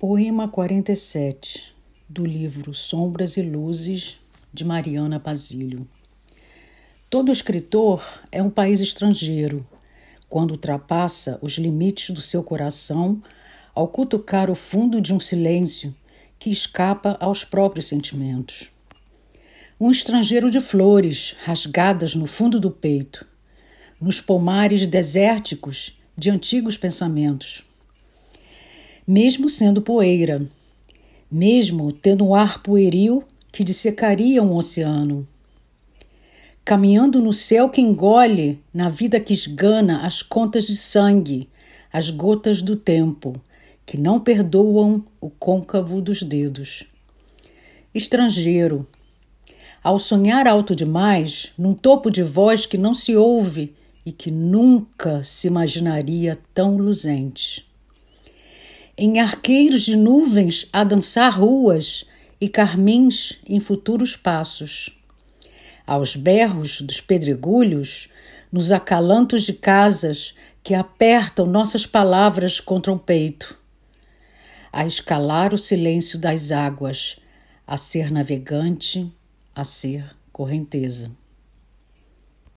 Poema 47 do livro Sombras e Luzes de Mariana Basílio. Todo escritor é um país estrangeiro quando ultrapassa os limites do seu coração ao cutucar o fundo de um silêncio que escapa aos próprios sentimentos. Um estrangeiro de flores rasgadas no fundo do peito, nos pomares desérticos de antigos pensamentos mesmo sendo poeira, mesmo tendo um ar pueril que dissecaria um oceano. Caminhando no céu que engole, na vida que esgana as contas de sangue, as gotas do tempo, que não perdoam o côncavo dos dedos. Estrangeiro, ao sonhar alto demais, num topo de voz que não se ouve e que nunca se imaginaria tão luzente em arqueiros de nuvens a dançar ruas e carmins em futuros passos. Aos berros dos pedregulhos, nos acalantos de casas que apertam nossas palavras contra o peito. A escalar o silêncio das águas, a ser navegante, a ser correnteza.